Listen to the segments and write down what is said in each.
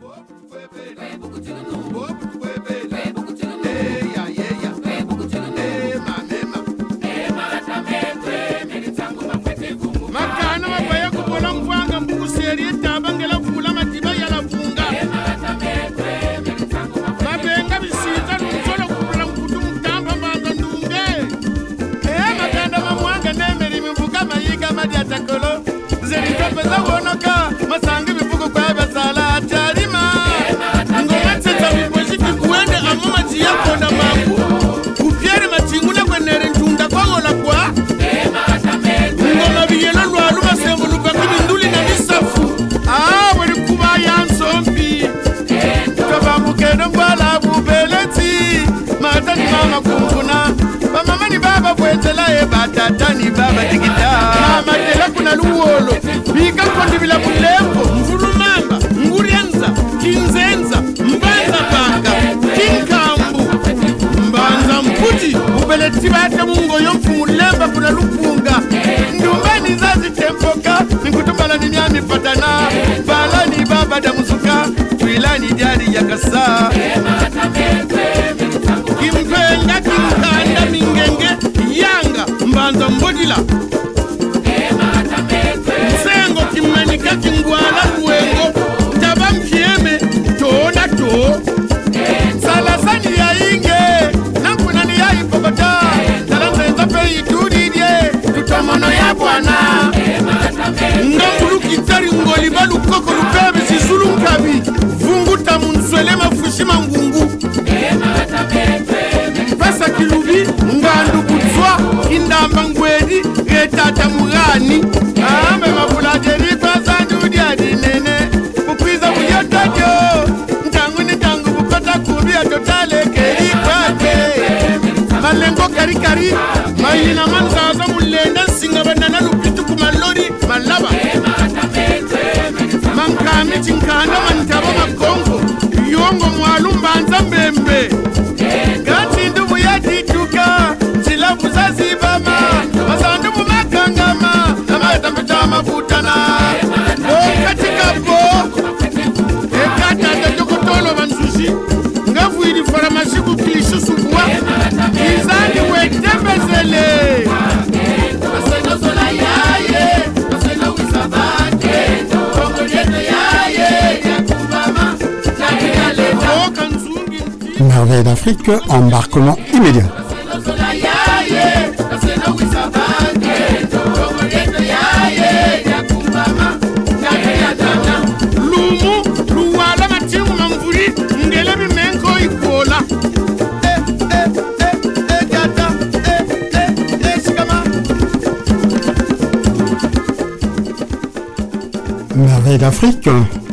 Foi mama kumfuna bamama ni baba bwetela ye batata ni baba digita namatela kuna luwolo. Bikakondibila bulembo mvulumamba ngurianza kinzenza mbanza panga kinkambu. Mbanza mputi ubeleti bate mungoyo mfumulemba kuna lupunga. Ndumbani zazitempoka nikutumbala ni nyami patana. Balani baba damusuka twilani jari yakasa kila sengo kimanika kingwala kuwengo taba mpieme tona to salazani yainge nakunani yaipokota talanzenza peitudidye tutomono ya bwana. Ngangulukitari ngoliba lukoko lupebi zizulu nkabi vunguta munswele mafushi mangungu. Pesa kilubi indamba ngwedi retata murani. Ambe mavulanje litwazanjuudya linene mukwiza muyotatyo ntangu ni ntangu vukota kulu ya totalekeli kwake. Malengo karikari mahina manzazo mulenda nsinga vanana lupitu kumalori malava mankami chinkanda mantavo makongo yongo mwalu mbanza mbembe nti Merveille d'Afrique, embarquement immédiat. ikola Eh, eh, eh, d'Afrique.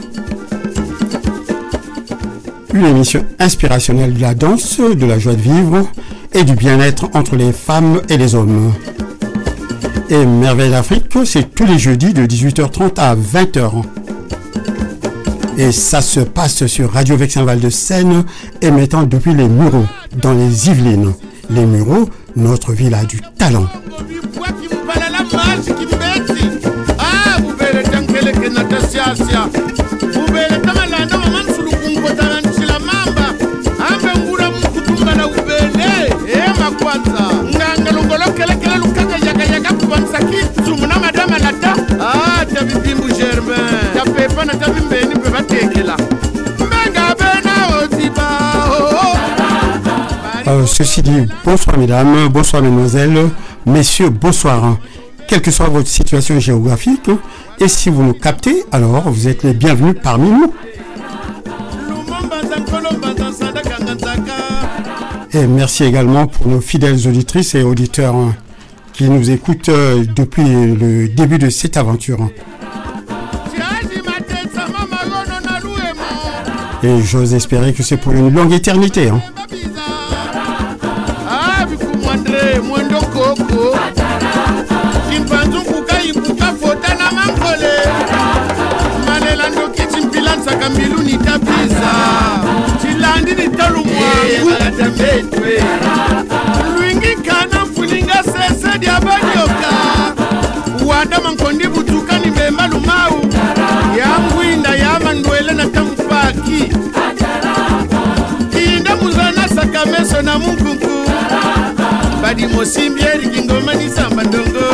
Une émission inspirationnelle de la danse, de la joie de vivre et du bien-être entre les femmes et les hommes. Et Merveille d'Afrique, c'est tous les jeudis de 18h30 à 20h. Et ça se passe sur Radio Vexin Val de Seine, émettant depuis les Mureaux, dans les Yvelines. Les Mureaux, notre villa du talent. Ceci dit, bonsoir mesdames, bonsoir mesdemoiselles, messieurs, bonsoir. Quelle que soit votre situation géographique, et si vous nous captez, alors vous êtes les bienvenus parmi nous. Et merci également pour nos fidèles auditrices et auditeurs qui nous écoutent euh, depuis le début de cette aventure. Et j'ose espérer que c'est pour une longue éternité. hein. na munkunku badi mosimbi eringi ngoma nisamba ndongo.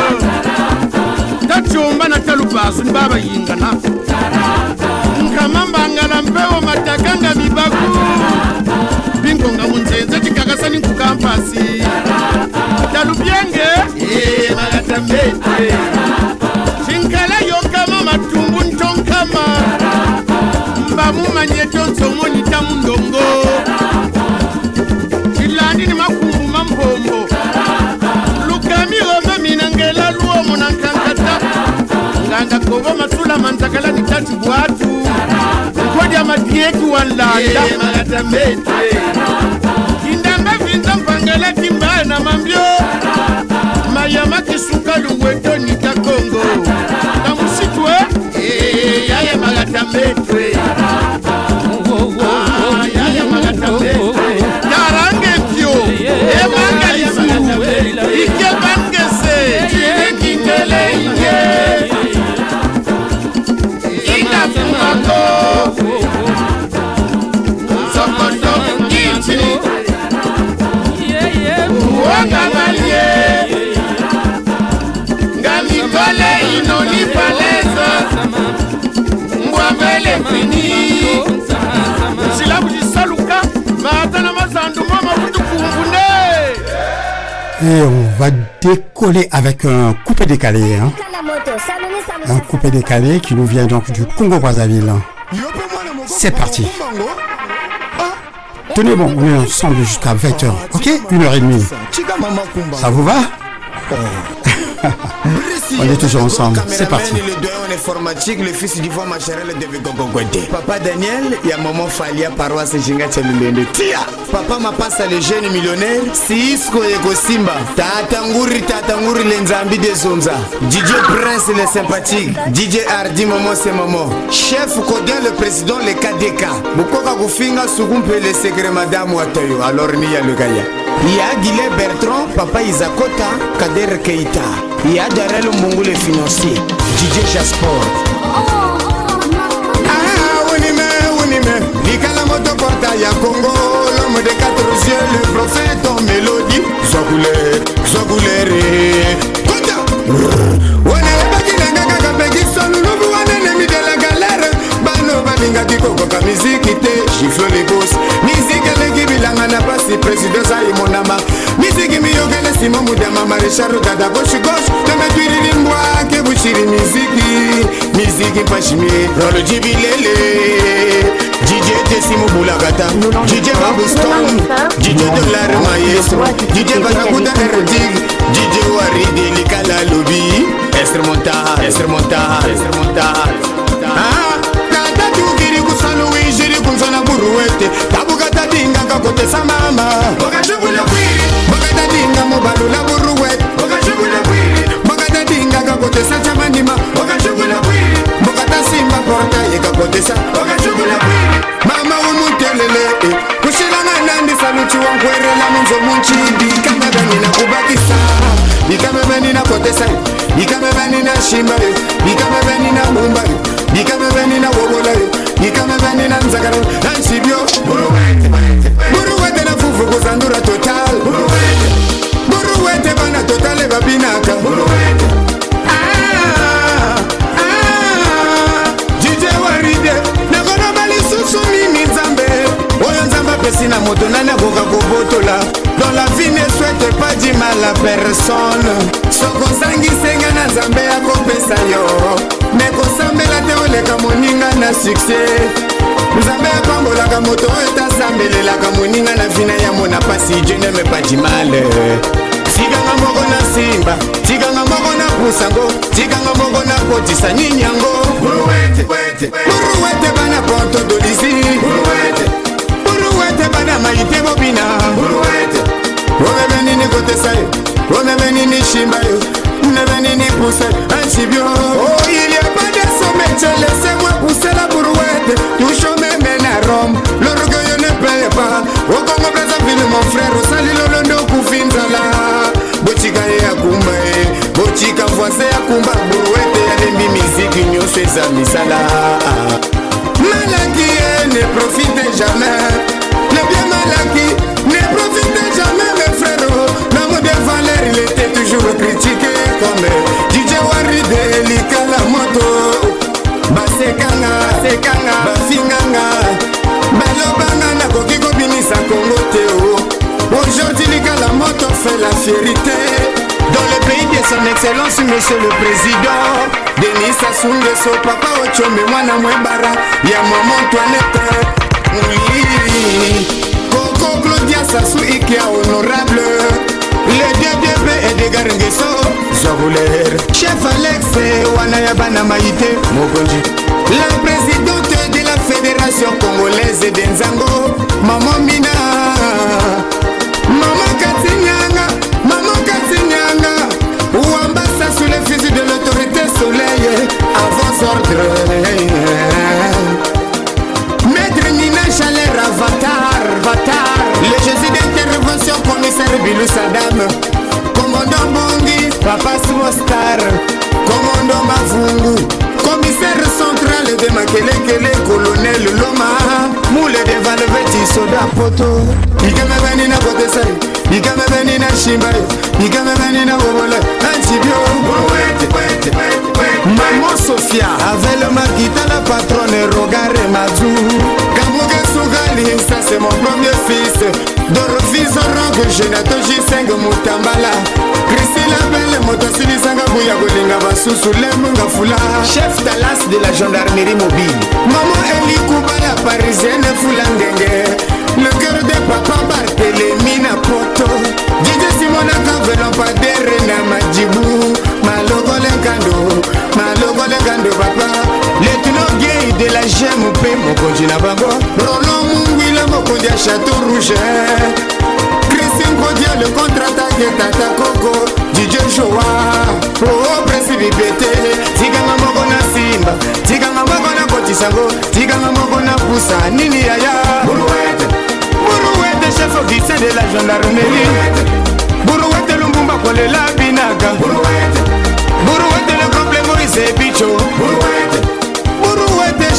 Tacumba na talupasu mbabayingana nkama mbangala mpewo matakanga mibaku. Bingonga munzenze cikakasani nkukampasi talubyenge eh, magatamete cinkala yonkama matumbu ntonkama. Mbamumanye tyonsomoni tamundongo ndakobo masula manzakala nitatu bwatu. Kodya madieku walanda eh, malatamete kindambe vinza mpangela kimbaya na mambyo mayama kisuka luweto nikakongo na musitwe eh, yaya malatamete Et on va décoller avec un coupé décalé. Hein. Un coupé décalé qui nous vient donc du Congo-Brazzaville. C'est parti. Tenez bon, on est ensemble jusqu'à 20h. Ok? Une heure et demie. Ça vous va? On est toujours ensemble. C'est parti. Le doyen en informatique, le fils du voix macharel de Vigogogwede. Papa Daniel, il y a maman Falia, paroisse Jinga Tchelulende. Tia Papa Mapasa, le jeune millionnaire. Sisko Ego Simba. Tata Nguri, Tata Lenzambi de Zonza. DJ Prince, le sympathique. DJ Hardy, maman c'est maman. Chef Kodin, le président, le KDK. Bukoka Kufinga, Sukumpe, le secret madame Watoyo. Alors, Nia le Gaya. ya guile bertrand papa izakota kader keita. Ya darel mbungule financier. Dj jasport. Ah, ah, wunime wunime. Likala motoporta ya congo. L'homme de quatre yeux le prophète en mélodie. Zokule zokulere kota. alingaki kokoka miziki te. Giflone bos miziki eleki bilanga na pasi presidence ayemonama miziki miyokele simo mudama marecharo dada goshegosh temetwirilimbwake bushiri miziki. Miziki mpashimie roloji bilele. Jije tesi mobulakata jije babuston jije dolar maestro. Jije bazakuta erdig jije waridi likala lobi. Estrmonta estrmonta estrmonta kuruete tabukata dinga ngakotesa mama. Bokata dinga mubalula buruwete. Bokata dinga ngakotesa chamanima. Bokata simba porta yekakotesa mama umutelele eh. kushilanga nandisa luchi wankwerela munzo munchidi kamabeni nakubakisa bikamabeni nakotesa bikamabeni nashimba bikamabeni eh. nabumba bikamabeni eh. nawobola ikama bani na nzakaro na nsibyo buruwete na fufu kuzandura total. Buruwete bana totale babina. Na moto nani akoka kobotola? Dans la vie ne souhaite pas du mal à personne. Soko osangisenga na nzambe akopesa yo. Me kosambela te oleka moninga na succès. Nzambe apambolaka moto oyo tasambelelaka moninga na vina ya mona pasi je neme pas du mal. Tikanga moko na simba tikanga moko na pusango tikanga moko na kotisa nyinyango buruwete bana ponto dolisi te banamai mpe bobina omeme nini kotesa ye omeme nini shimba yo omeme nini puse ansibio oh. Laissez-moi pousser la brouette, toujours même à Rome. L'orgueil ne plaît pas. Au Congo Brazzaville, mon frère, salut l'olondo Koufinzala. Botika et Akumba, Botika voisin Akumba, brouette, y'a des mimizik, union, c'est Zamisala. Malaki ne profite jamais. acquis. Ne profitez jamais, mes frères. L'amour de Valère, il était toujours critiqué comme DJ Waride, Lika la moto. Basekanga, Sekanga, Basinganga. Balobana, nakoki kobinisa Congo te o. Aujourd'hui, Lika la moto fait la fierté. Dans le pays de son excellence, monsieur le président Denis Sassou Nguesso, papa Ochome, mwana mwebara Ya maman Toinette, oui koko claudia sasu ikia honorable. Le ddp edgar ngeso zoguler chef alex wana ya bana maite mokonzi la présidente de la fédération congolaise de nzango. Mama mina. Mama katinyanga. Mama katinyanga. Ouambasa sous les fusils de l'autorité soleil. À vos commissaire Bilou Saddam. Commandant Bongi, Papa Swastar Commandant Mavungu Commissaire central de Makelekele, colonel Loma. Moule de Valveti, Soda Poto. Ikame beni na kote sai Ikame beni na shimbai Ikame beni na wobola Antibio Maman Sofia Avec le makita la patronne Rogare Mazou Kamuge Salim, ça c'est mon premier fils. Dorofi Zorango, Genato J5 Moutambala. Priscilla Belle, Motasili Sanga Bouya Golinga Basusu, Lemunga Fula. Chef Talas de la gendarmerie mobile. Maman Eli Kouba, la parisienne Foulangenge. Le cœur de papa Barthélémy Napoto. Didier Simona Kavelo Padere Namadjibou. Malogolengando, Malogolengando, papa. Les tunnels de la gemme Mpe Mokonji na bango. Roland Mungwila Mokonji ya Château Rouge. Christine Kodia le contre-attaque Tata Coco. DJ Joa. Oh Principe Bete Tiganga moko na Simba. Tiganga moko na Kotisango Tiganga moko na Pusa. Nini Yaya? Buruete Buruete chef officier de la gendarmerie. Buruete Lumbumba Kolela Binaga Buruete Buruete le complet Moïse Bicho. Buruete Buruete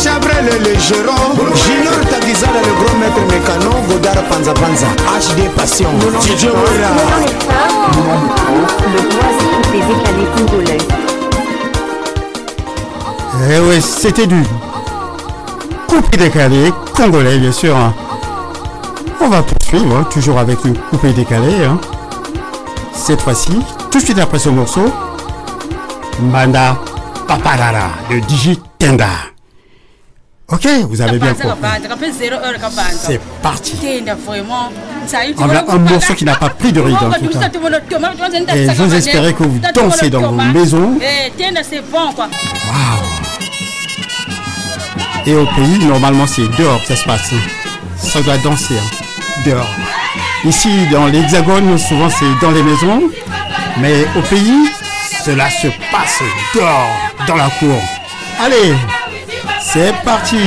Chabrel le géron Junior Tagizala le grand maître mécano Godard Panza Panza HD Passion Le loisir des écalés congolais. Eh oui, c'était du coupé décalé congolais, bien sûr. hein. On va poursuivre, hein, toujours avec le coupé décalé. hein. Cette fois-ci, tout de suite après ce morceau, Manda Paparara de Digi Tenda. Ok, vous avez bien compris. C'est parti. On a un morceau qui n'a pas pris de ride en tout cas. Et j'ose espérer que vous dansez dans vos maisons. quoi. Et au pays, normalement, c'est dehors que ça se passe. Ça doit danser hein, dehors. Ici, dans l'Hexagone, souvent c'est dans les maisons. Mais au pays, cela se passe dehors, dans la cour. Allez, c'est parti.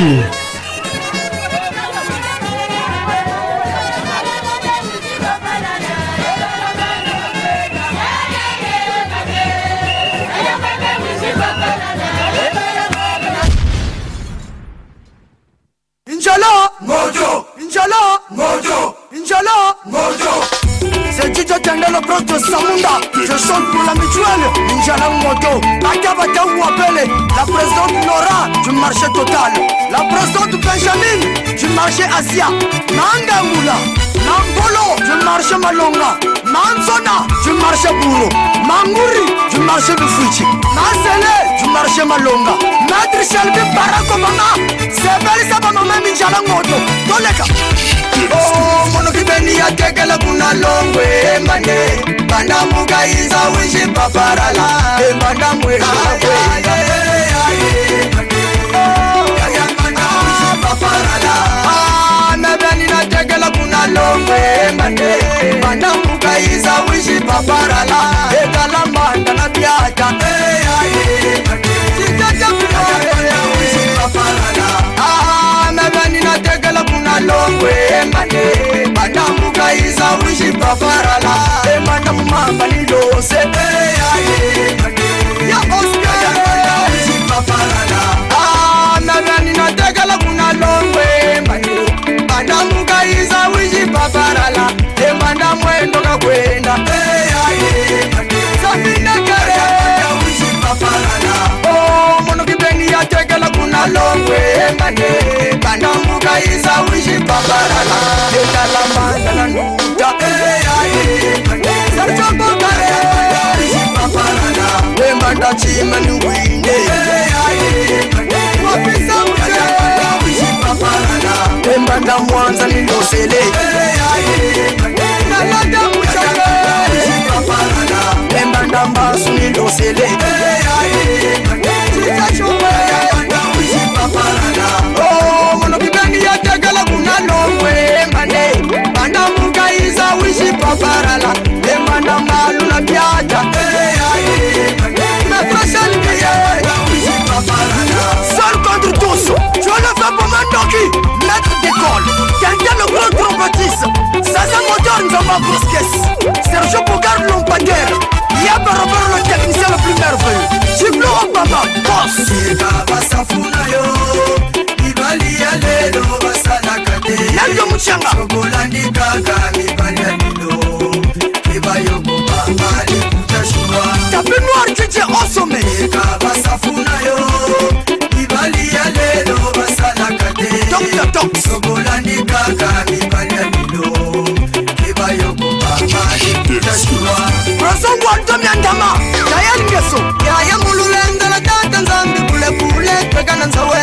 Inch'Allah Mojo. Inch'Allah Mojo. Inch'Allah Mojo. C'est Didier Tendelo Proto Samunda. Je chante marché total. La présente benjamin du marché asia. Na ndembula na mbolo du marché malonga. Na nzona du marché buro manguri du marché bifuci na sele du marché malonga. Maître shelbi barakomanga sebelisa bamamemi njala ngoto. Toleka. Oh, Monokibeni ya tekele kuna longwe embane bandambuka iza winji paparala. Eh, Embandambwe labda ah, ninategela kuna lomengane banamukaiza wishi paparala. Ekalamanda na byata labda ninategela kuna lomengane banamukaiza wishi paparala. Ah, Emana mumamba nilose ya oscar. Labda ah, ninategela balongwemba banda mukaisa wichipaparala tembanda mwendo kakwenda sapindakere oh, o munokipeni yatekela kuna longwemba ne banda mukaisa wichipaparala tendalamanda lanuta sarcambokare wembanda chima niwine wapisa ute paparana tembanda mwanza lilosele tembanda mbasu lilosele munokibeni yategela kunalomwe mane banda mukaiza wishi paparala tembanda mbalu na pyata hey, hey, hey. Pour Mandoki, maître d'école, quelqu'un le grand trompettiste, Zaza Moteur Nzamba Bruskes, Sergio Bogard Lompater, Yaba Robert le technicien le plus merveilleux, Chiblo Obama, boss. basafuna yo mibali ya lelo basalaka te Nando Muchanga, kolandikaka mibali ya lelo ebayokobanga likuta shua Tapis Noir DJ au wantomyandama yayelingeso yayamululendela tata nzambi kulekule twekana nzawe.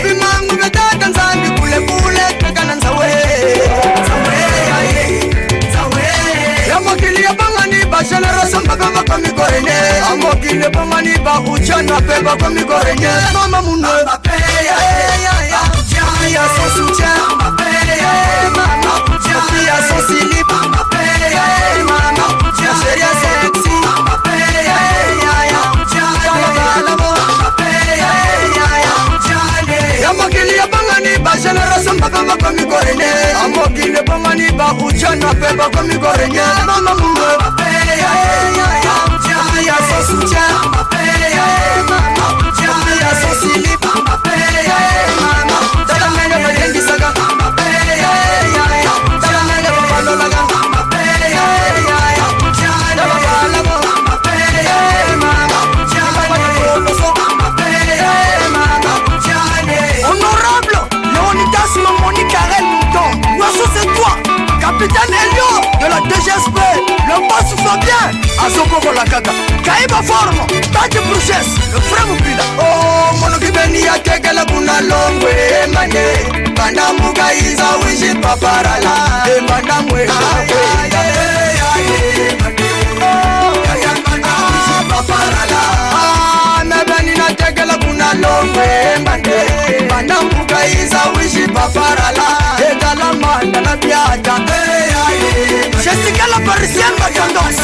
Ubimangu bya tata nzambi kulekule twekana nzawe. Yamokili yabangani basheneraso mpaka bakomigorenye amokili yabangani bauchanwa pe bakomigorenye mama munwe bakile bongani bakuchana pe bakomi korenye mama mungo bapeya ya ya ya ya sosucha bapeya ya biso bien azokokola kaka kaiba forme bati bruchesse fra mopila o monoki beni ya kekele kuna longwe emane bandambuka iza wiji paparala embandamwe paparala mebeni na tekele kuna longwe embande ndambuka iza wishipaparala ekala manda na byata eh, shesikela parisien makandos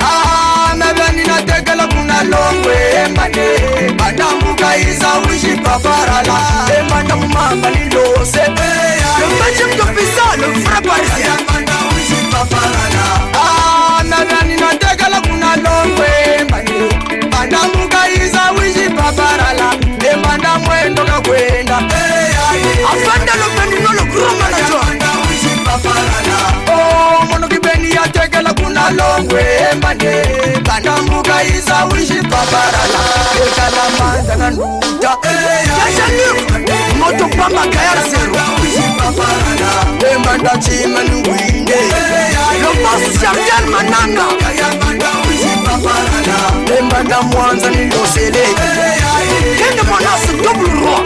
ah, mebeni natekela kuna longwe eh, emane bandambuka iza wishipaparala emanda eh, mumamba nilose emace mtopisalo fra parisien ah, mebeni natekela kuna longwe emane bandambuka iza wishipaparala lupendo na kwenda afanda lupendo nolukurumanatwa mono kibeni yatekela kunalongwembane kanambuka iza ulishipaparana ekalamanda na nduta. Yashani moto pamakayarasero embanda chima niwinde lobosiamjan mananga. Embanda mwanza nilosele. manase double roi.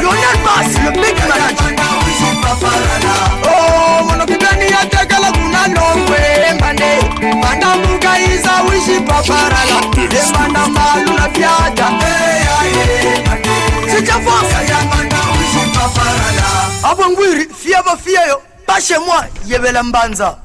Lionel bas le big manager monokibeni yatekala kuna nongwembane mandambuka iza wishi paparala embanda malu na fyata abongwiri fie bofieyo pashe mwa yebela mbanza.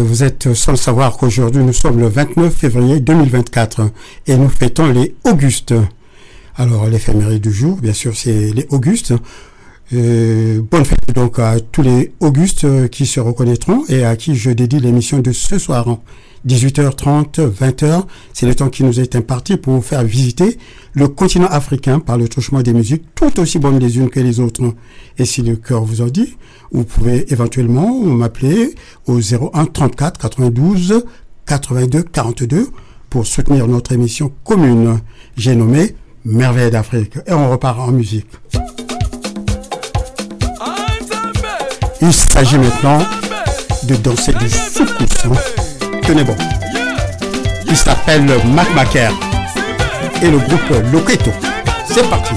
Vous êtes sans le savoir qu'aujourd'hui nous sommes le 29 février 2024 et nous fêtons les Augustes. Alors l'éphéméride du jour, bien sûr, c'est les Augustes. Euh, bonne fête donc à tous les Augustes qui se reconnaîtront et à qui je dédie l'émission de ce soir. 18h30, 20h, c'est le temps qui nous est imparti pour vous faire visiter le continent africain par le touchement des musiques tout aussi bonnes les unes que les autres. Et si le cœur vous en dit, vous pouvez éventuellement m'appeler au 01 34 92 82 42 pour soutenir notre émission commune. J'ai nommé Merveille d'Afrique. Et on repart en musique. Il s'agit maintenant de danser du soukous. Tenez bon. Il s'appelle Mac Macaire et le groupe Loqueto. C'est parti.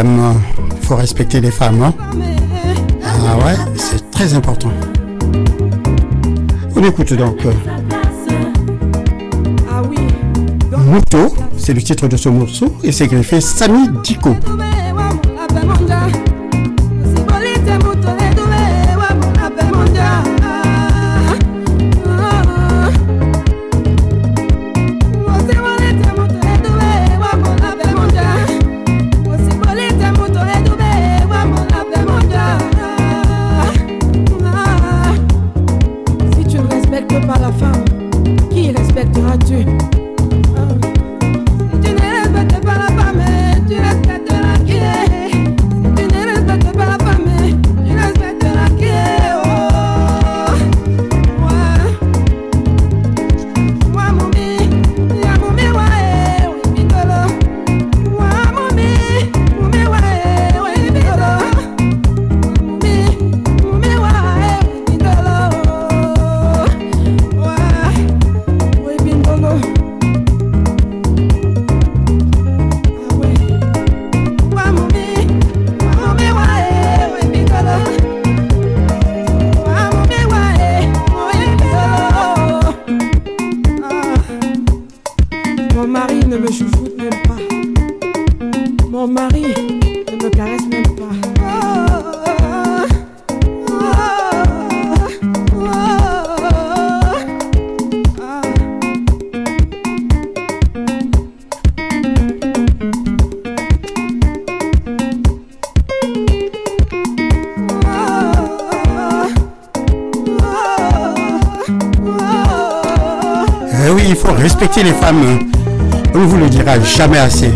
Honneur aux dames. Il faut respecter les femmes. Hein ah ouais, c'est très important. On écoute donc. Oui. Moto, c'est le titre de ce morceau et c'est greffé Sami Diko. Les femmes. On ne vous le dira jamais assez.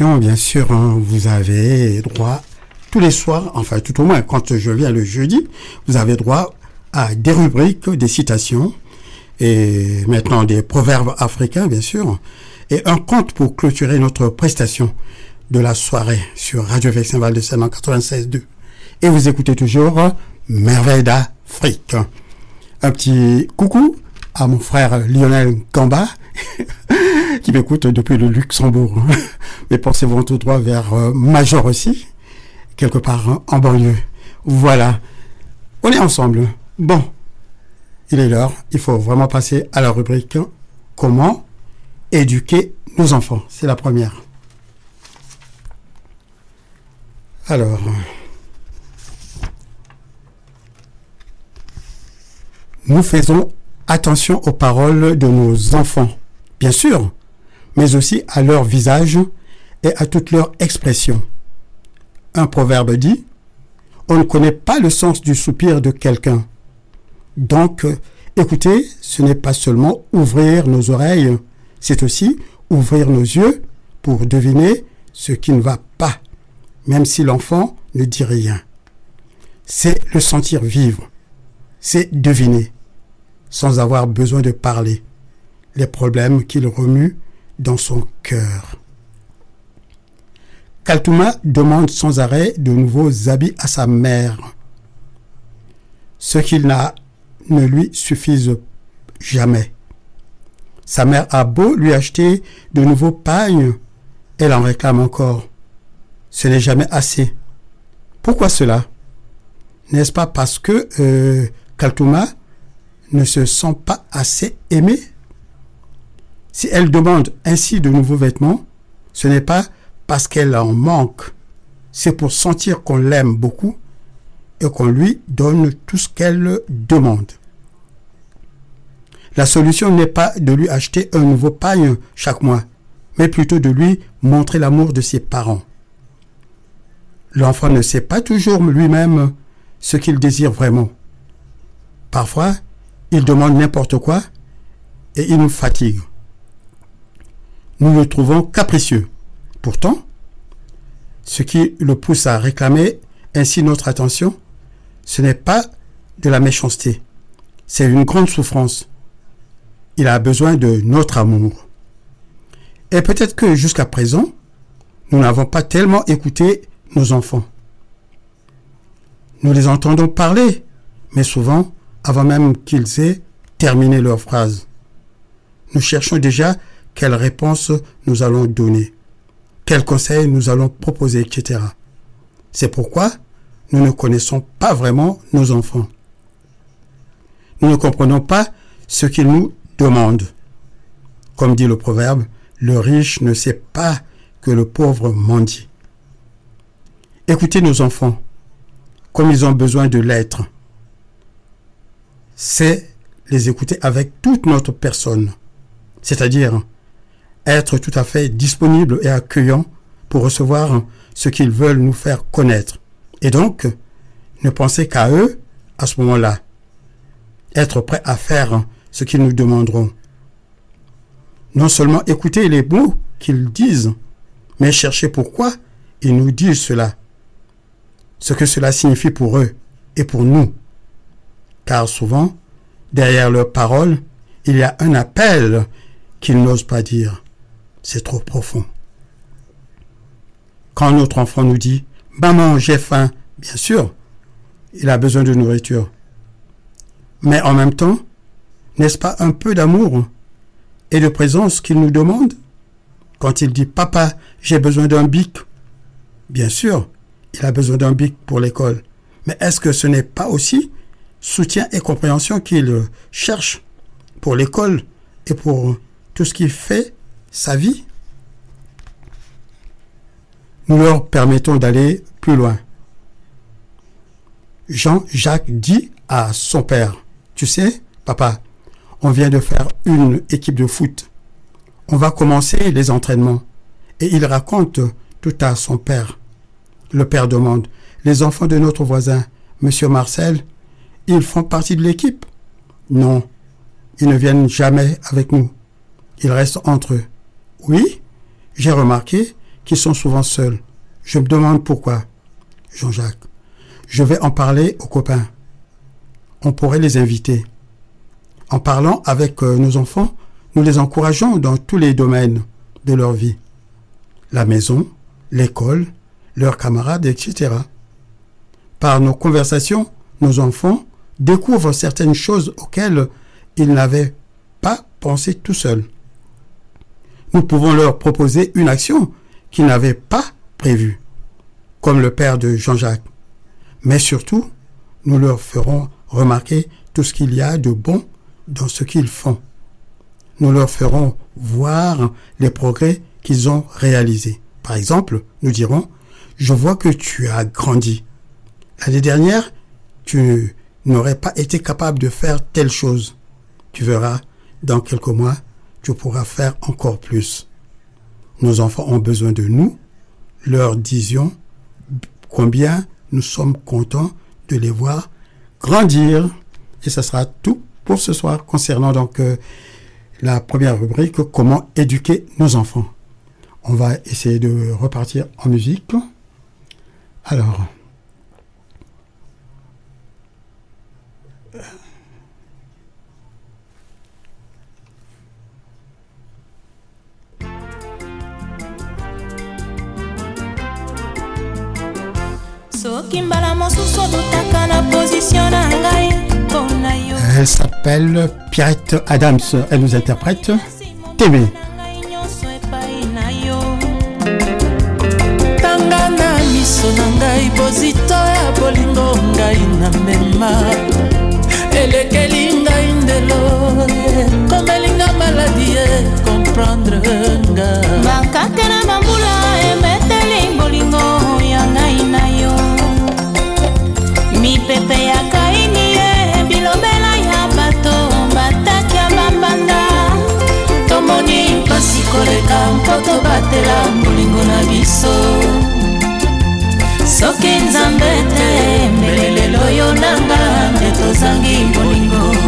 Bien sûr, hein, vous avez droit tous les soirs, enfin tout au moins quand je viens le jeudi, vous avez droit à des rubriques, des citations, et maintenant des proverbes africains, bien sûr, et un conte pour clôturer notre prestation de la soirée sur Radio Vexin Val de Seine en 96.2. Et vous écoutez toujours Merveille d'Afrique. Un petit coucou à mon frère Lionel Gamba, qui m'écoute depuis le Luxembourg. Mais pensez-vous tout droit vers euh, Major aussi, quelque part hein, en banlieue. Voilà. On est ensemble. Bon. Il est l'heure. Il faut vraiment passer à la rubrique Comment éduquer nos enfants. C'est la première. Alors. Nous faisons attention aux paroles de nos enfants, bien sûr, mais aussi à leur visage et à toute leur expression. Un proverbe dit On ne connaît pas le sens du soupir de quelqu'un. Donc, Écouter, ce n'est pas seulement ouvrir nos oreilles, c'est aussi ouvrir nos yeux pour deviner ce qui ne va pas, même si l'enfant ne dit rien. C'est le sentir vivre, c'est deviner, sans avoir besoin de parler, les problèmes qu'il remue dans son cœur. Kaltouma demande sans arrêt de nouveaux habits à sa mère. Ce qu'il n'a ne lui suffisent jamais. Sa mère a beau lui acheter de nouveaux pagnes, elle en réclame encore. Ce n'est jamais assez. Pourquoi cela? N'est-ce pas parce que euh, Kaltouma ne se sent pas assez aimée Si elle demande ainsi de nouveaux vêtements, ce n'est pas parce qu'elle en manque, c'est pour sentir qu'on l'aime beaucoup et qu'on lui donne tout ce qu'elle demande. La solution n'est pas de lui acheter un nouveau pagne chaque mois, mais plutôt de lui montrer l'amour de ses parents. L'enfant ne sait pas toujours lui-même ce qu'il désire vraiment. Parfois, il demande n'importe quoi et il nous fatigue. Nous le trouvons capricieux. Pourtant, ce qui le pousse à réclamer ainsi notre attention, ce n'est pas de la méchanceté, c'est une grande souffrance. Il a besoin de notre amour. Et peut-être que jusqu'à présent, nous n'avons pas tellement écouté nos enfants. Nous les entendons parler, mais souvent avant même qu'ils aient terminé leur phrase. Nous cherchons déjà quelle réponse nous allons donner, quels conseils nous allons proposer, etc. C'est pourquoi nous ne connaissons pas vraiment nos enfants. Nous ne comprenons pas ce qu'ils nous demandent. Comme dit le proverbe, le riche ne sait pas que le pauvre mendie. Écoutez nos enfants, comme ils ont besoin de l'être. C'est les écouter avec toute notre personne, c'est-à-dire être tout à fait disponible et accueillant pour recevoir ce qu'ils veulent nous faire connaître. Et donc, ne penser qu'à eux à ce moment-là. Être prêt à faire ce qu'ils nous demanderont. Non seulement écouter les mots qu'ils disent, mais chercher pourquoi ils nous disent cela. Ce que cela signifie pour eux et pour nous. Car souvent, derrière leurs paroles, il y a un appel qu'ils n'osent pas dire. C'est trop profond. Quand notre enfant nous dit Maman, j'ai faim, bien sûr, il a besoin de nourriture. Mais en même temps, n'est-ce pas un peu d'amour et de présence qu'il nous demande Quand il dit Papa, j'ai besoin d'un bic, bien sûr, il a besoin d'un bic pour l'école. Mais est-ce que ce n'est pas aussi soutien et compréhension qu'il cherche pour l'école et pour tout ce qui fait sa vie Nous leur permettons d'aller plus loin. Jean-Jacques dit à son père, tu sais, papa, on vient de faire une équipe de foot. On va commencer les entraînements. Et il raconte tout à son père. Le père demande, les enfants de notre voisin, monsieur Marcel, ils font partie de l'équipe Non, ils ne viennent jamais avec nous. Ils restent entre eux. Oui, j'ai remarqué qu'ils sont souvent seuls. Je me demande pourquoi. Jean-Jacques, je vais en parler aux copains. On pourrait les inviter. En parlant avec euh, nos enfants, nous les encourageons dans tous les domaines de leur vie. La maison, l'école, leurs camarades, etc. Par nos conversations, nos enfants découvrent certaines choses auxquelles ils n'avaient pas pensé tout seuls. Nous pouvons leur proposer une action qu'ils n'avaient pas prévue, comme le père de Jean-Jacques. Mais surtout, nous leur ferons remarquer tout ce qu'il y a de bon dans ce qu'ils font. Nous leur ferons voir les progrès qu'ils ont réalisés. Par exemple, nous dirons, je vois que tu as grandi. L'année dernière, tu n'aurais pas été capable de faire telle chose. Tu verras, dans quelques mois, tu pourras faire encore plus. Nos enfants ont besoin de nous. Leur disions combien nous sommes contents de les voir grandir. Et ce sera tout pour ce soir concernant donc euh, la première rubrique comment éduquer nos enfants. On va essayer de repartir en musique. Alors. Soki mbala mosusu odutaka na pozisio na ngai mpona yo Elle s'appelle Pierrette Adams. Elle nous interprète TV. nyonso epai na yo tanga na miso na ngai bozito ya bolingo ngai na mema elekeli ngai ndelo komelinga maladi ye komprendre nga bakake na bambula koleka mpo tobatela bolingo na biso. Soki nzambe te mbele lelo yo nanga nde tozangi bolingo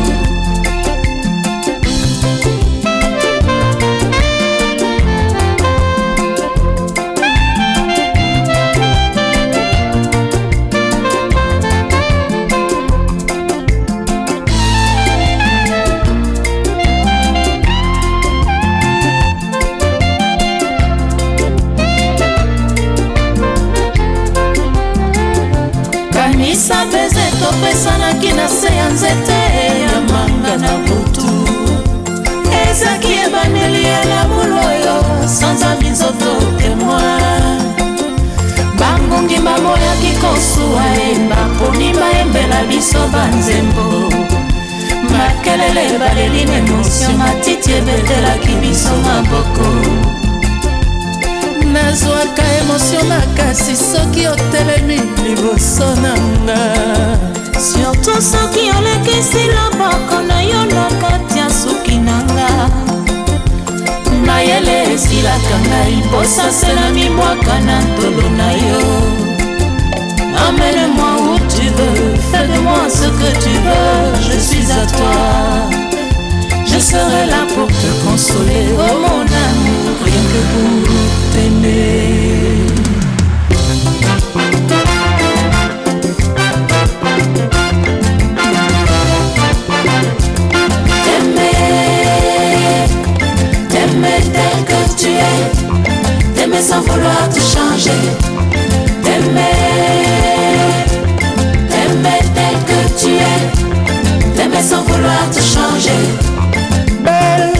nzete ya manga na butu ezaki ebandeli ya lamulo oyo sanza minzoto temoin bangungi bamoyaki kosuwa ye baponi bayembela biso banzembo makelele baleli na emotio matiti ebetelaki biso maboko. Nazwaka emotio makasi soki otelemi liboso na nga surtout soki olekisi loboko na yo lokoti ya suki na nga mayele esilaka ngai posase na mibwaka na ntolo na yo Emmène-moi où tu veux, fais de moi ce que tu veux, je suis à toi. Je serai là pour te consoler, oh mon amour, rien que pour. T'aimer, t'aimer sans vouloir te changer. T'aimer, t'aimer tel que tu es, t'aimer sans vouloir te changer. Belle,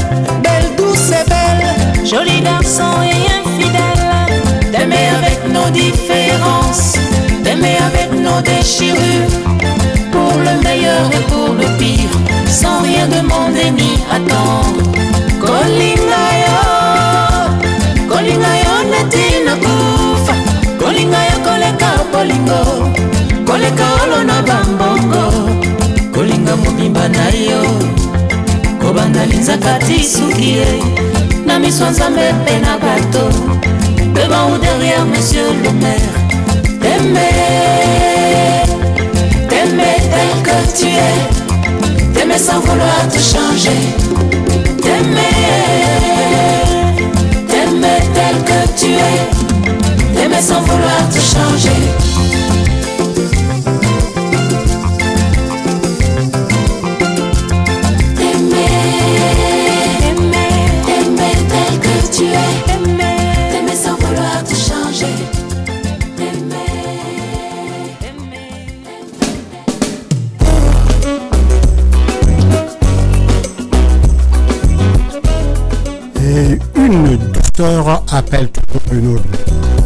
belle, douce et belle, joli garçon et infidèle t'aimer avec nos différences, t'aimer avec nos déchirures, pour le meilleur et pour le pire, sans rien demander ni attendre. Kolinga mobimba na yo, bato. devant ou derrière monsieur le. T'aimer, t'aimer tel que tu es, t'aimer sans vouloir te changer. T'aimer, t'aimer tel tu es, t'aimer sans vouloir te changer. Appelle toujours une autre.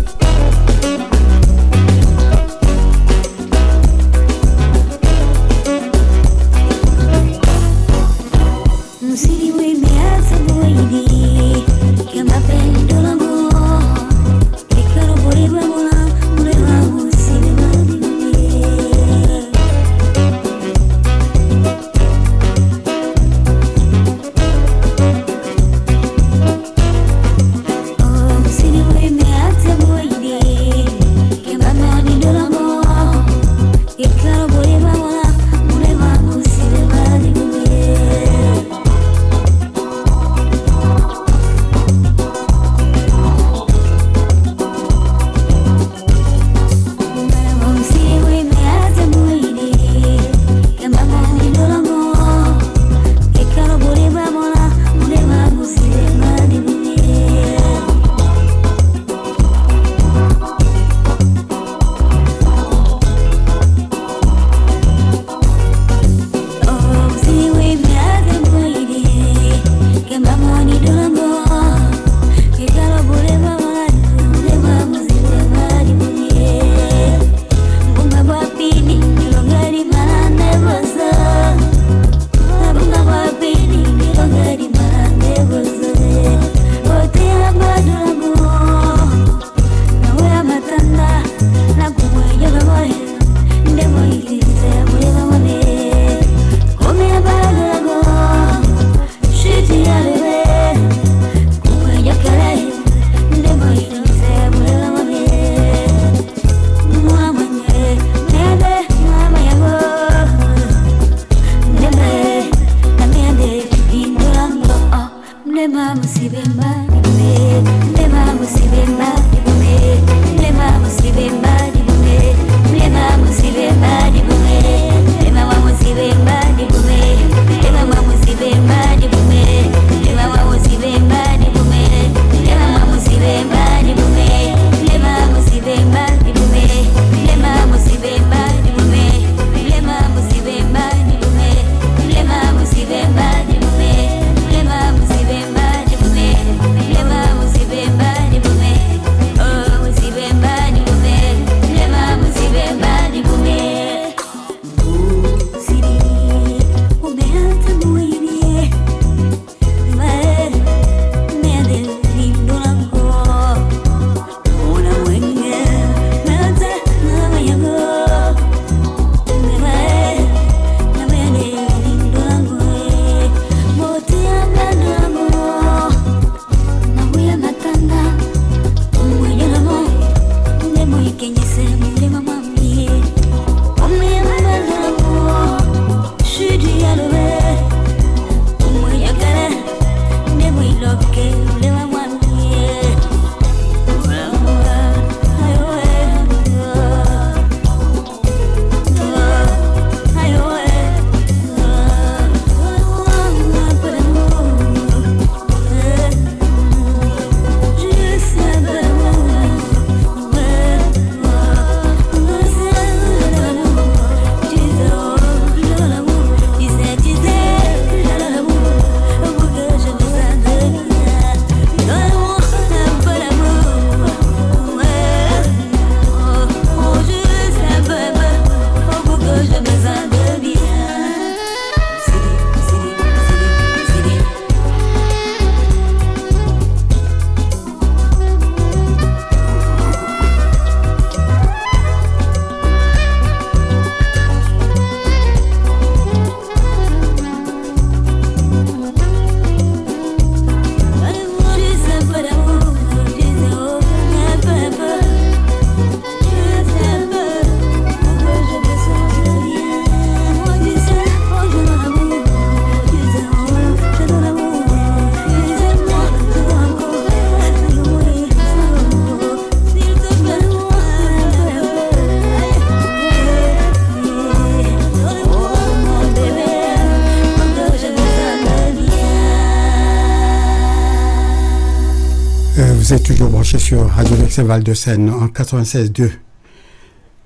Sur Radio Lexeval de Seine en 96.2.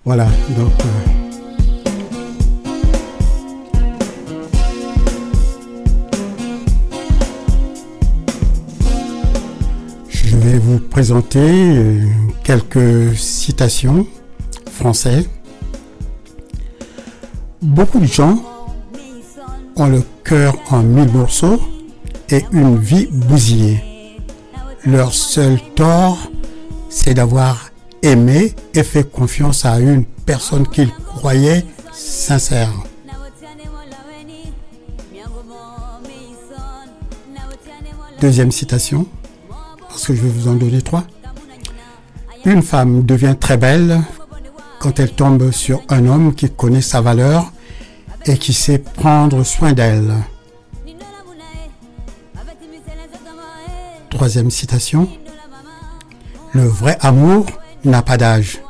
Voilà, donc. euh, je vais vous présenter euh, quelques citations françaises. Beaucoup de gens ont le cœur en mille morceaux et une vie bousillée. Leur seul tort, c'est d'avoir aimé et fait confiance à une personne qu'ils croyaient sincère. Deuxième citation, parce que je vais vous en donner trois. Une femme devient très belle quand elle tombe sur un homme qui connaît sa valeur et qui sait prendre soin d'elle. Troisième citation. Le vrai amour n'a pas d'âge.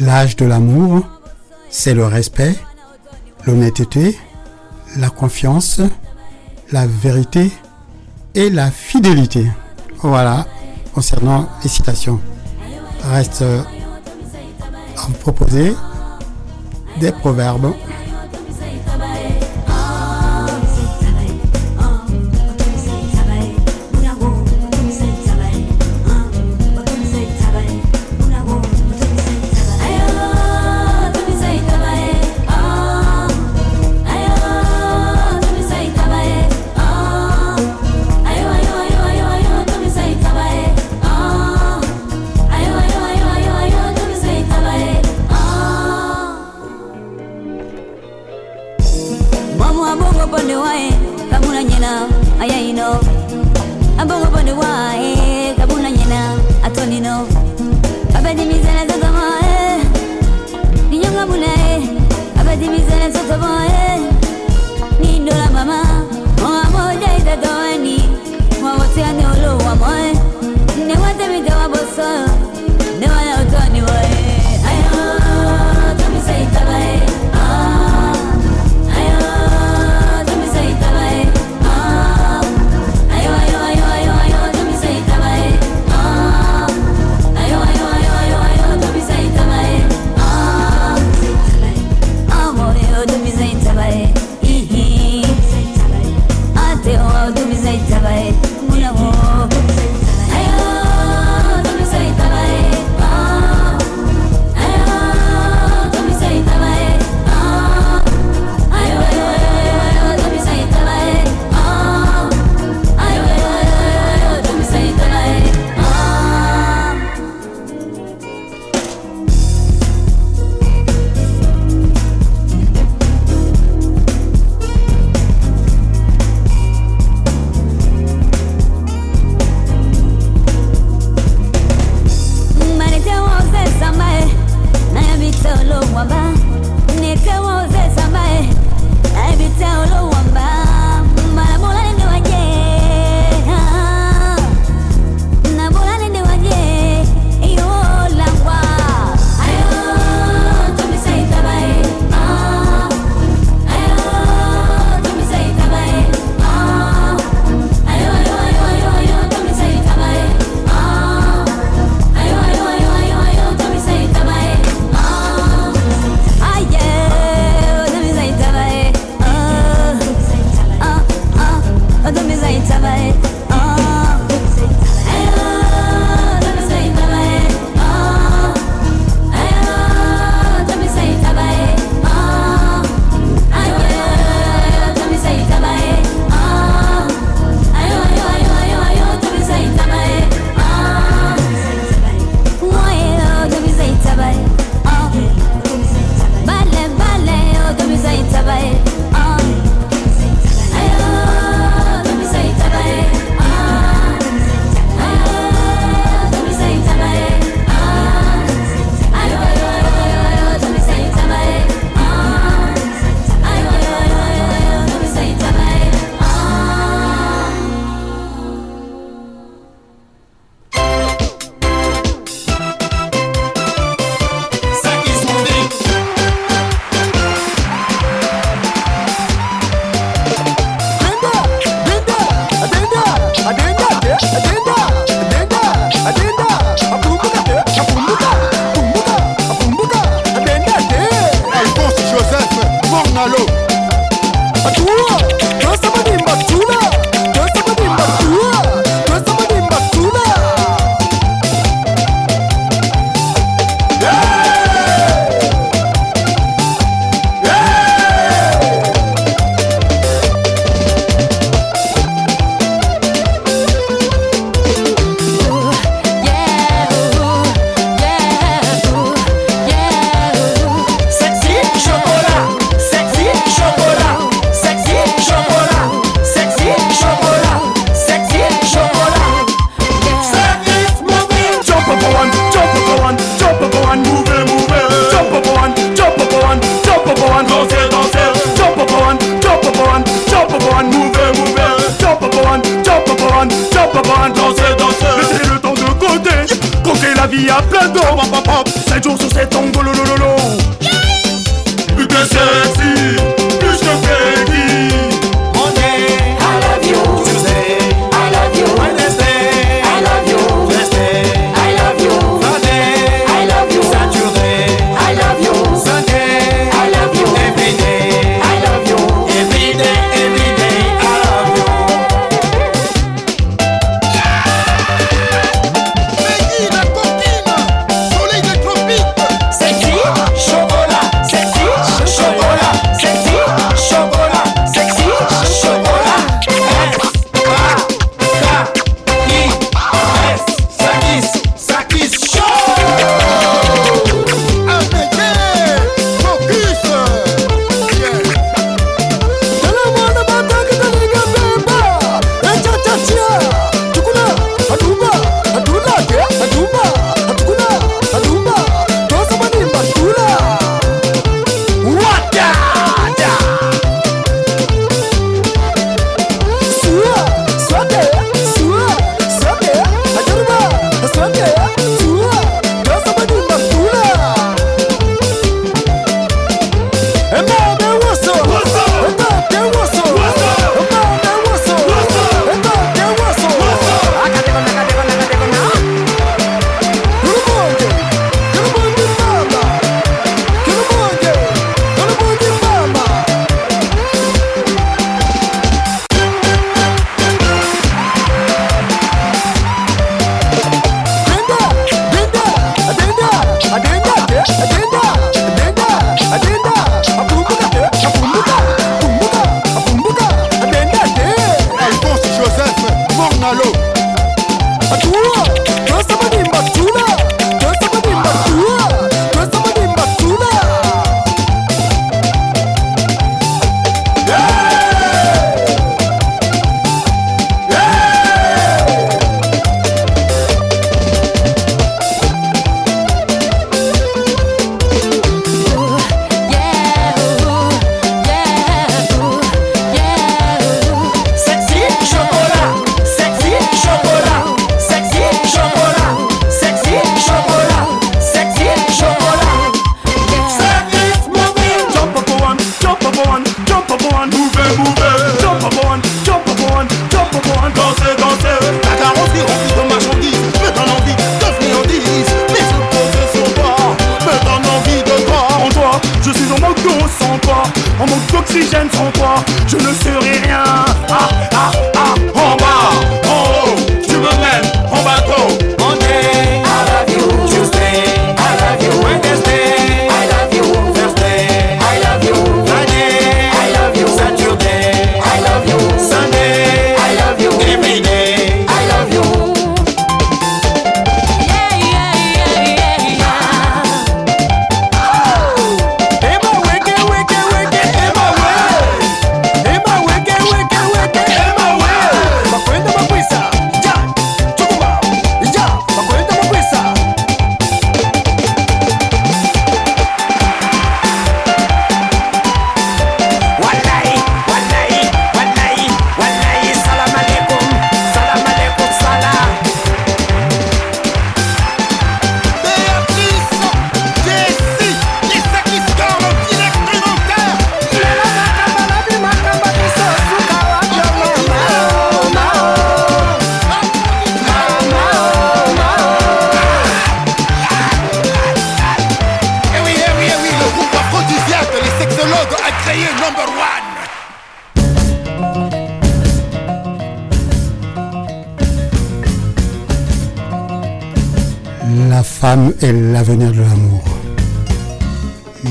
L'âge de l'amour, c'est le respect, l'honnêteté, la confiance, la vérité et la fidélité. Voilà, concernant les citations. Reste euh, à vous proposer des proverbes. upande wae kama unanyena aya ino abongo upande wae kama unanyena atonino abadimizana zotomae ninyonga munae abadimizana zotomae nindola mama. Mwa moja itatoani mwa wote aneolowa moe. Newatemidawaboso newanaotoni wae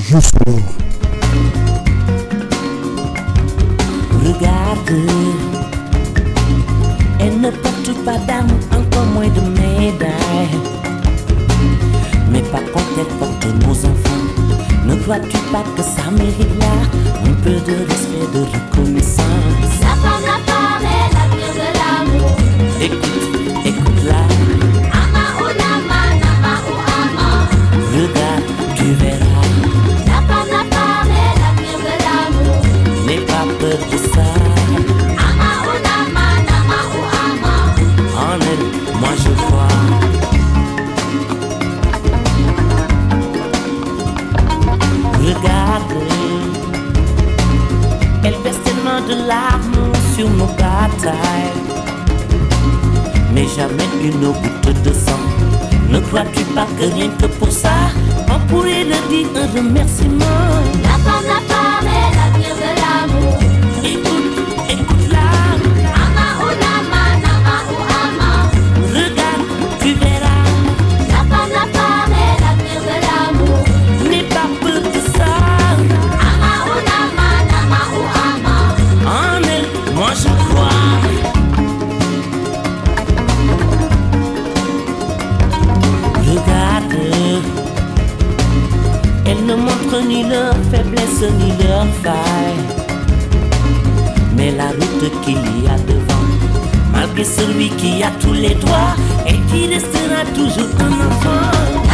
jusqu'au Regarde. Elle ne porte pas d'armes, encore moins de médailles. Mais par contre elle porte nos enfants. Ne crois-tu pas que ça mérite là Un peu de respect, de reconnaissance. Sa femme la femme est l'avenir de l'amour. Écoute, écoute-la. Ama ou lama, nama ou ama. Regarde. Nos batailles. Mais jamais une goutte de sang. Ne crois-tu pas que rien que pour ça, on pourrait leur dire un remerciement? La femme, la femme ni leur faiblesse ni leur faille. Mais la route qu'il y a devant, malgré celui qui a tous les droits et qui restera toujours un enfant.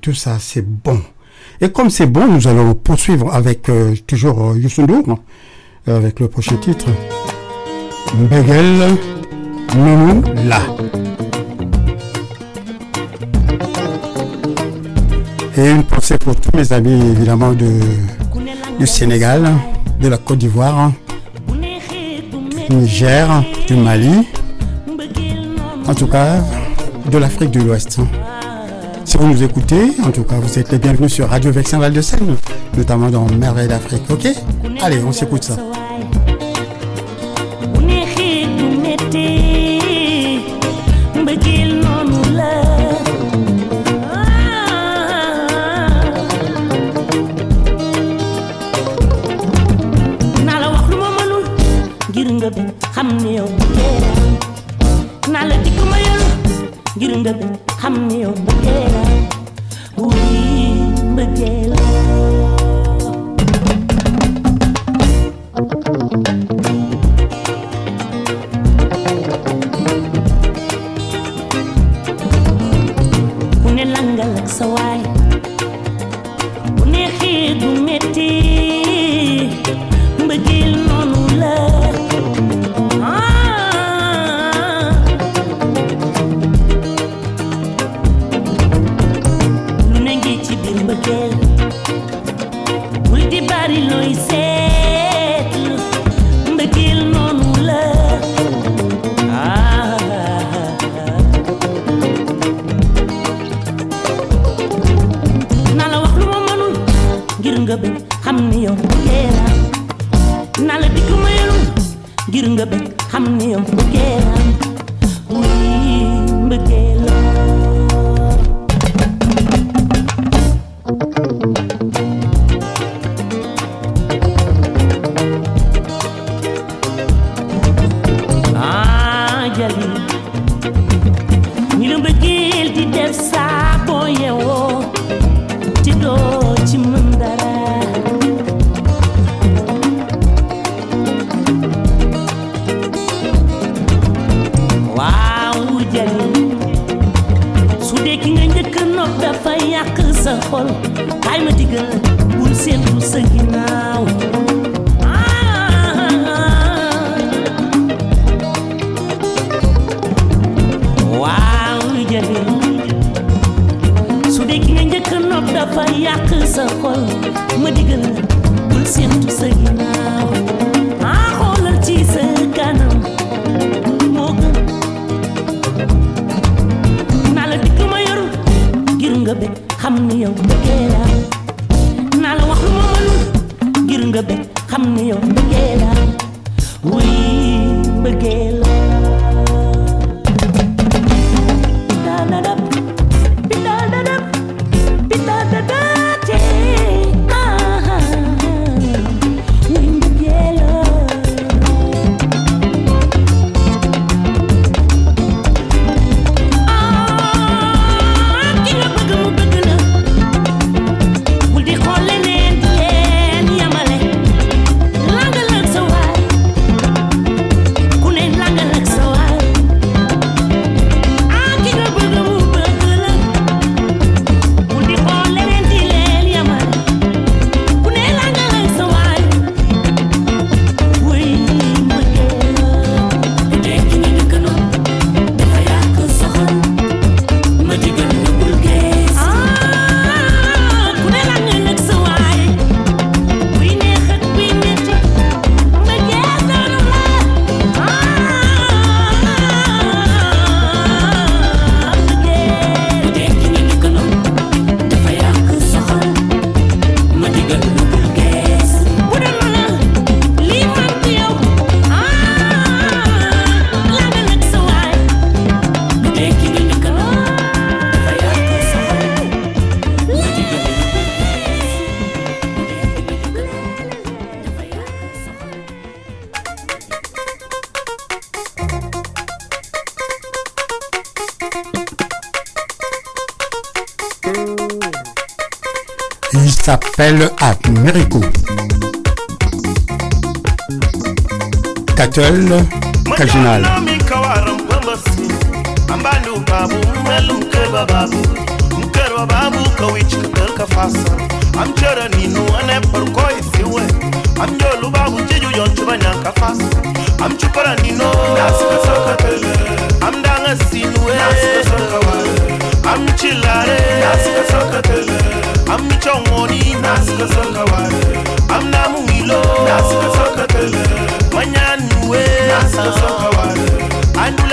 Tout ça, c'est bon. Et comme c'est bon, nous allons poursuivre avec euh, toujours euh, Youssou N'Dour, euh, avec le prochain titre. Mbegel, Nounou, là. Et une pensée pour tous mes amis, évidemment, de, du Sénégal, de la Côte d'Ivoire, du Niger, du Mali, en tout cas, de l'Afrique de l'Ouest. Si vous nous écoutez, en tout cas, vous êtes les bienvenus sur Radio Vexin Val de Seine, notamment dans Merveille d'Afrique, ok? Allez, on s'écoute ça.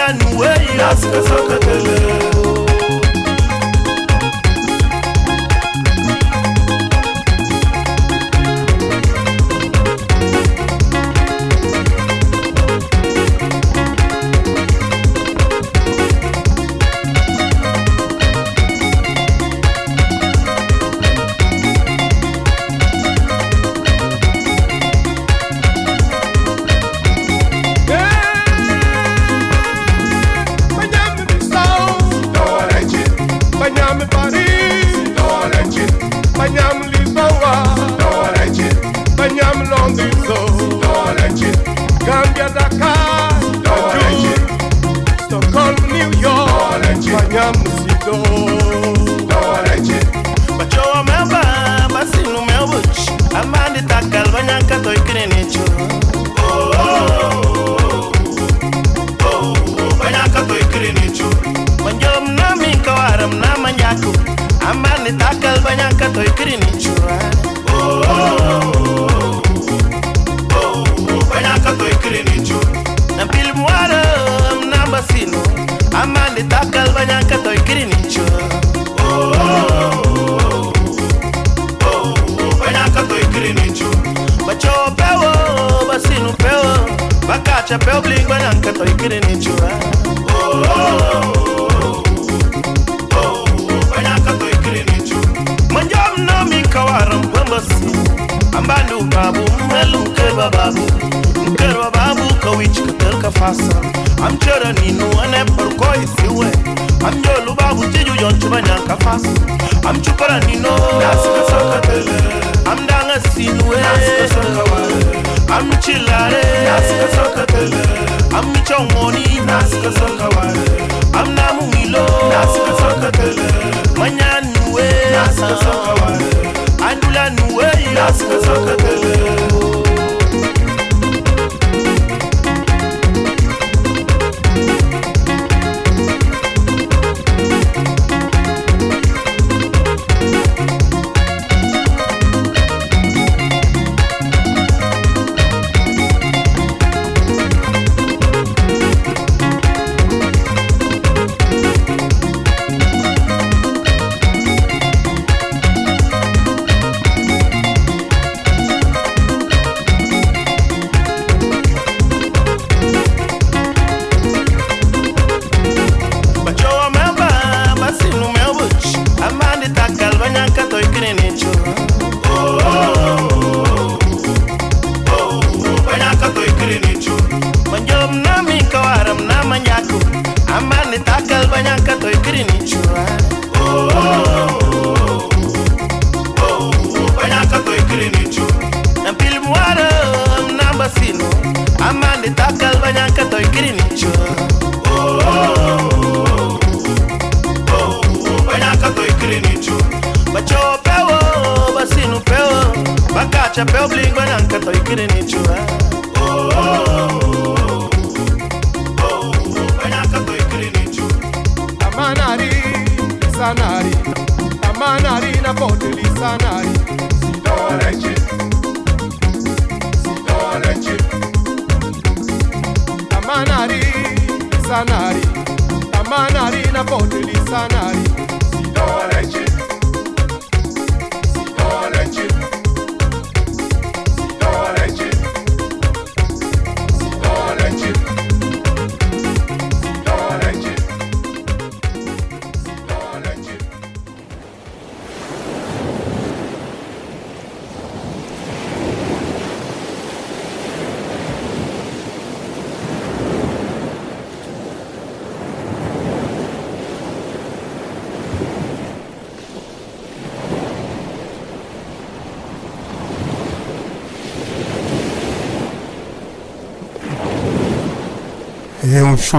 na nuwe ya suka sauka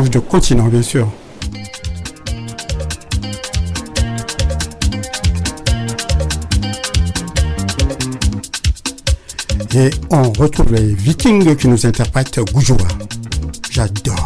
de continent, bien sûr. Et on retrouve les Vikings qui nous interprètent Goujouba. J'adore.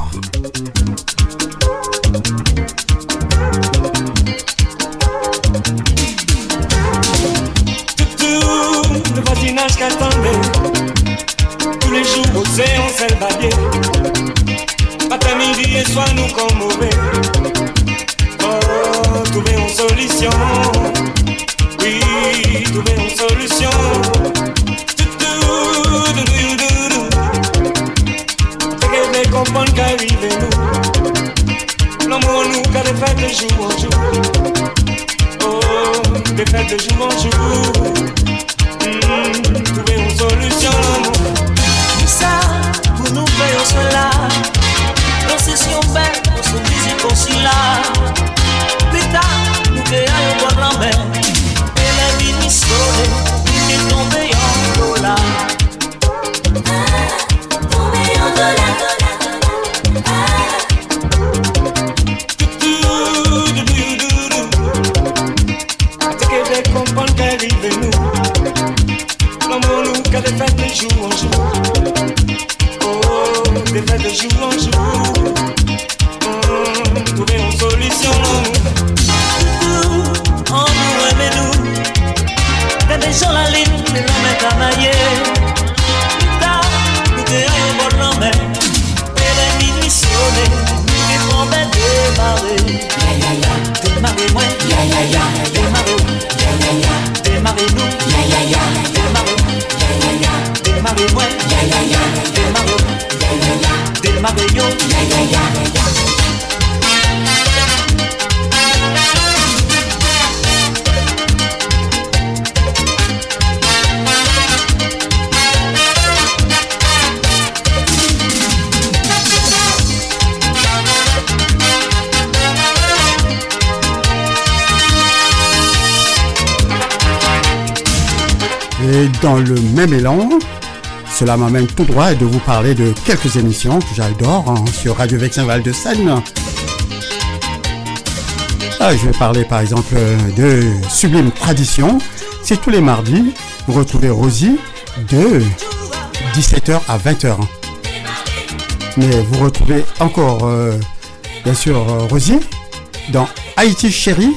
Cela m'amène tout droit de vous parler de quelques émissions que j'adore hein, sur Radio Vexin Val de Seine. Ah, je vais parler par exemple de Sublime Tradition. C'est tous les mardis. Vous retrouvez Rosie de 17h à 20h. Mais vous retrouvez encore, euh, bien sûr, Rosie dans Haïti Chérie.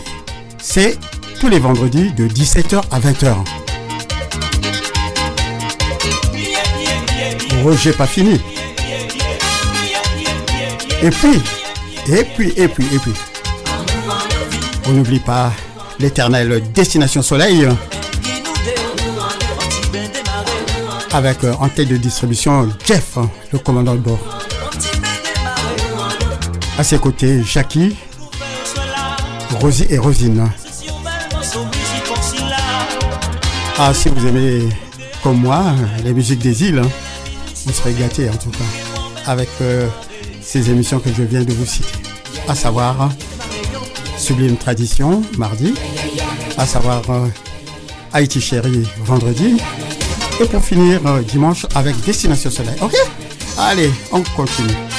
C'est tous les vendredis de 17h à 20h. Roger pas fini. Et puis, et puis, et puis, et puis, on n'oublie pas l'éternelle Destination Soleil avec euh, en tête de distribution Jeff, hein, le commandant de bord. À ses côtés, Jackie, Rosie et Rosine. Ah, si vous aimez, comme moi, les musiques des îles, hein, serez en tout cas, avec euh, ces émissions que je viens de vous citer. À savoir, Sublime Tradition, mardi, à savoir euh, Haïti Chérie, vendredi, et pour finir, euh, dimanche, avec Destination Soleil. Ok? Allez, on continue.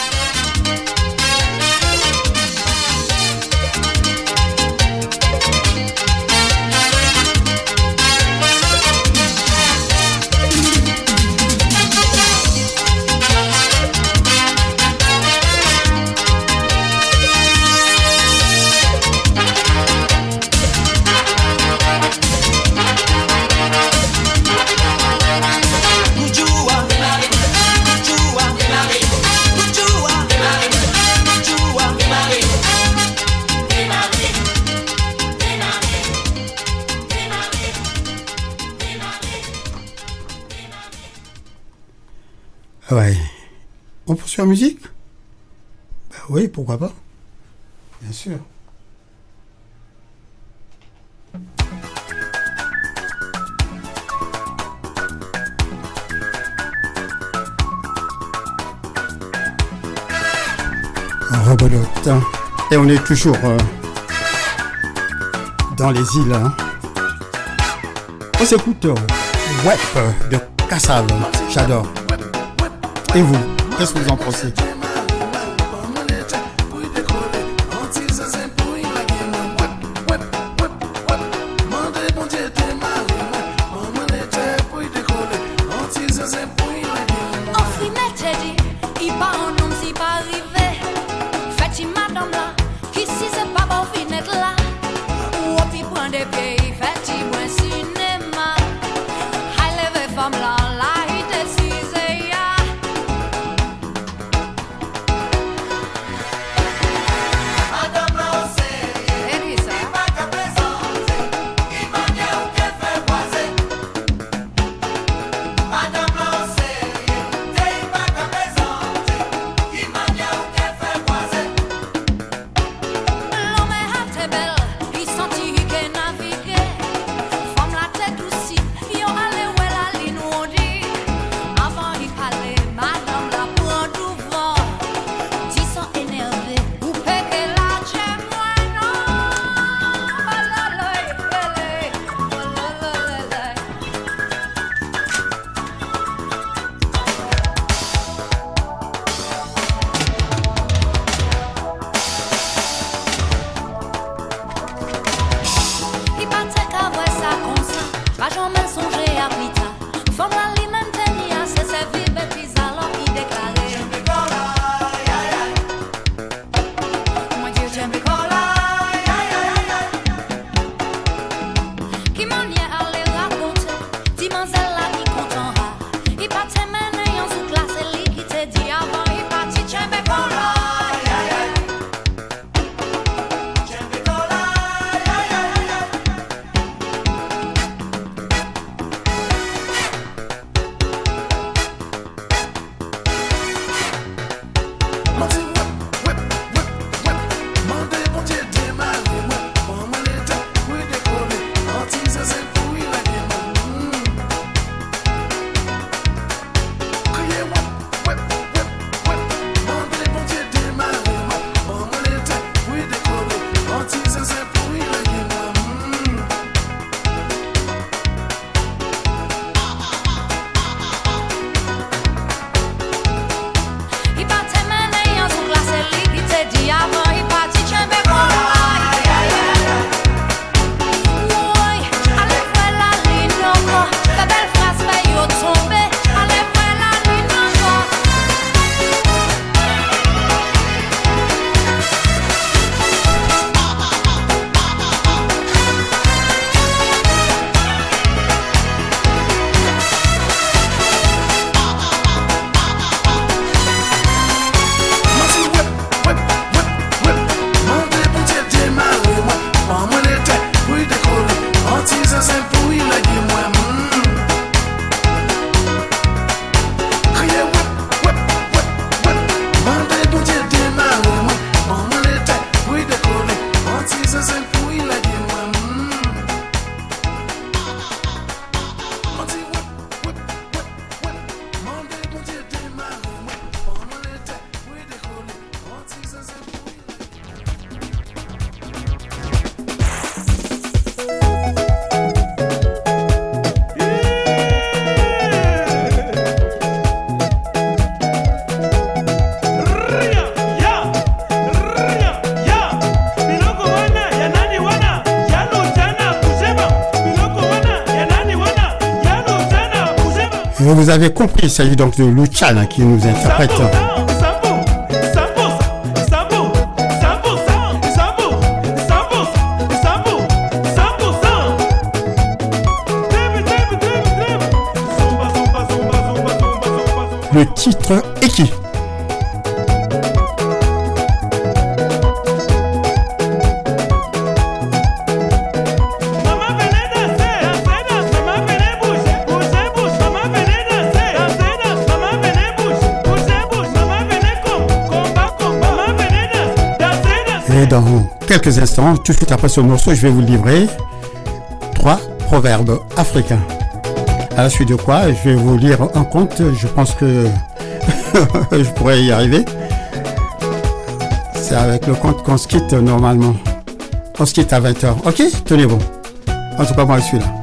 Ouais. On poursuit la musique? Ben oui, pourquoi pas Bien sûr. Rebelote. Et on est toujours euh, dans les îles. hein. On s'écoute euh, Web de Kassav. J'adore. Et vous, qu'est-ce que vous en pensez? Vous avez compris, il s'agit donc de Luciana qui nous interprète. Le titre est qui Et dans quelques instants, tout de suite après ce morceau, je vais vous livrer trois proverbes africains. À la suite de quoi, je vais vous lire un conte. Je pense que je pourrais y arriver. C'est avec le conte qu'on se quitte normalement. On se quitte à 20h. Ok? Tenez bon. En tout cas, moi, je suis là.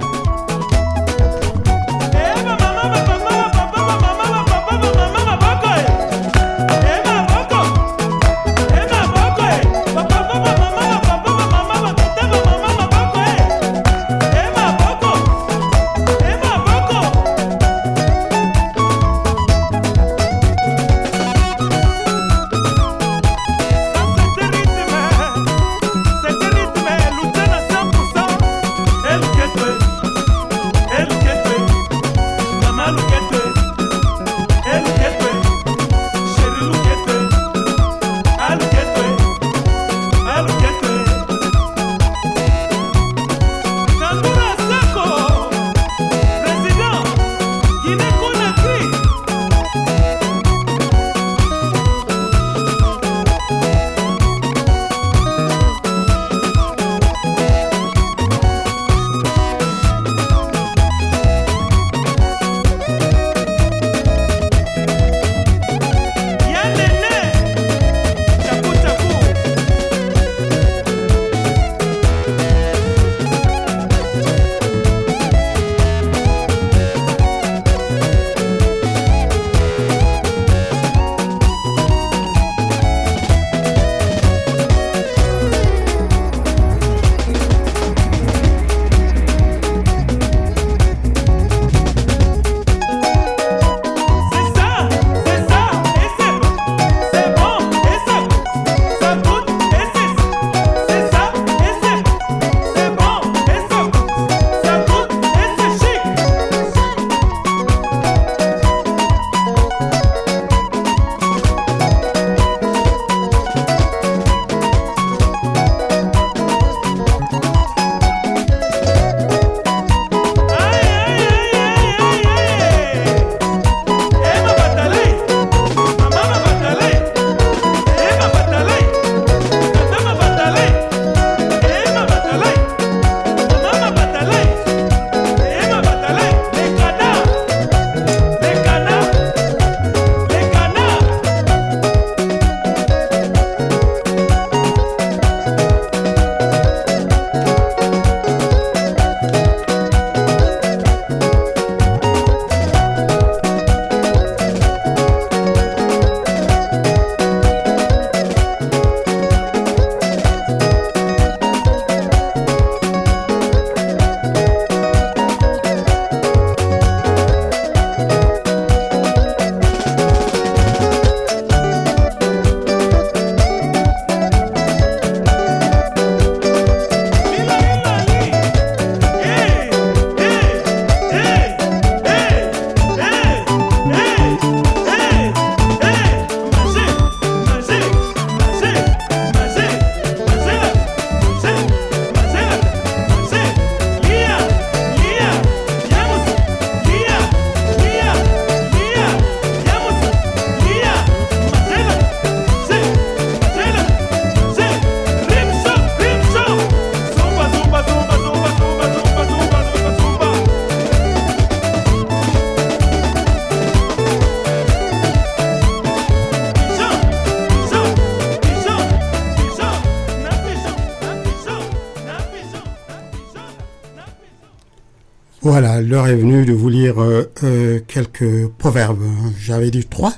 L'heure est venue de vous lire euh, euh, quelques proverbes. J'avais dit trois.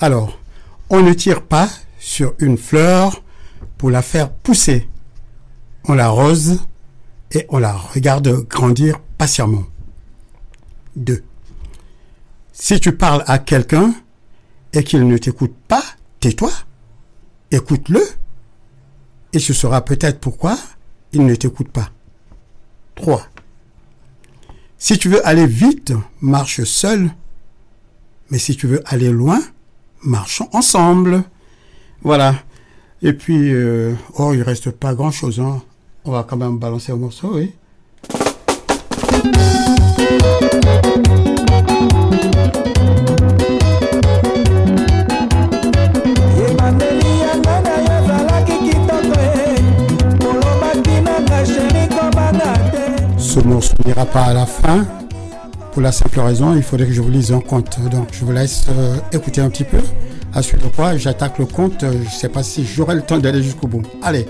Alors, on ne tire pas sur une fleur pour la faire pousser. On l'arrose et on la regarde grandir patiemment. 2. Si tu parles à quelqu'un et qu'il ne t'écoute pas, tais-toi. Écoute-le. Et tu sauras peut-être pourquoi il ne t'écoute pas. 3. Si tu veux aller vite, marche seul. Mais si tu veux aller loin, marchons ensemble. Voilà. Et puis, euh, oh, il reste pas grand-chose. Hein. On va quand même balancer un morceau, oui. Morceau n'ira pas à la fin. Pour la simple raison, il faudrait que je vous lise un conte. Donc, je vous laisse euh, écouter un petit peu. À de quoi, j'attaque le. Euh, Je ne sais pas si j'aurai le temps d'aller jusqu'au bout. Allez.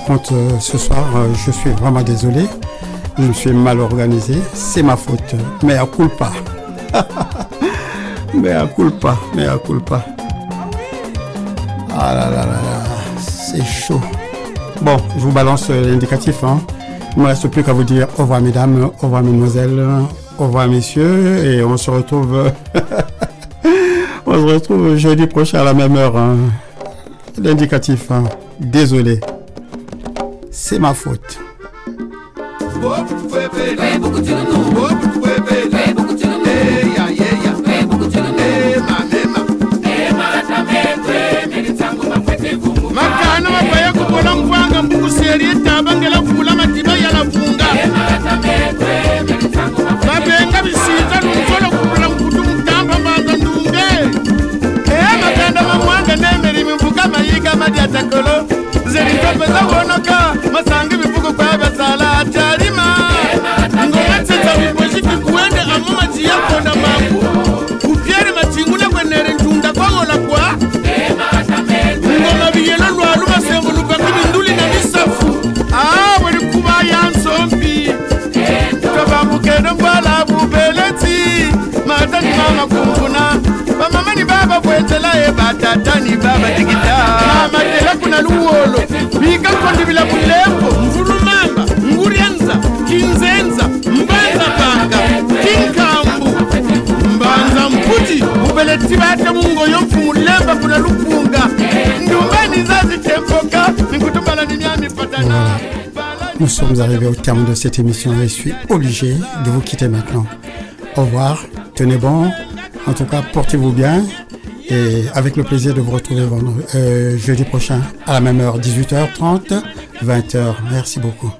Par contre, euh, ce soir, euh, je suis vraiment désolé. Je me suis mal organisé. C'est ma faute. Mais à culpa. mais à culpa. Mais à culpa. Ah là là là là. C'est chaud. Bon, je vous balance euh, l'indicatif. Hein. Il ne me reste plus qu'à vous dire au revoir, mesdames. Au revoir, mesdemoiselles. Au revoir, messieurs. Et on se retrouve. on se retrouve jeudi prochain à la même heure. Hein. L'indicatif. Hein. Désolé. semáforo Nous sommes arrivés au terme de cette émission et je suis obligé de vous quitter maintenant. Au revoir, tenez bon, en tout cas portez-vous bien et avec le plaisir de vous retrouver vendredi, euh, jeudi prochain à la même heure, 18h30, 20h. Merci beaucoup.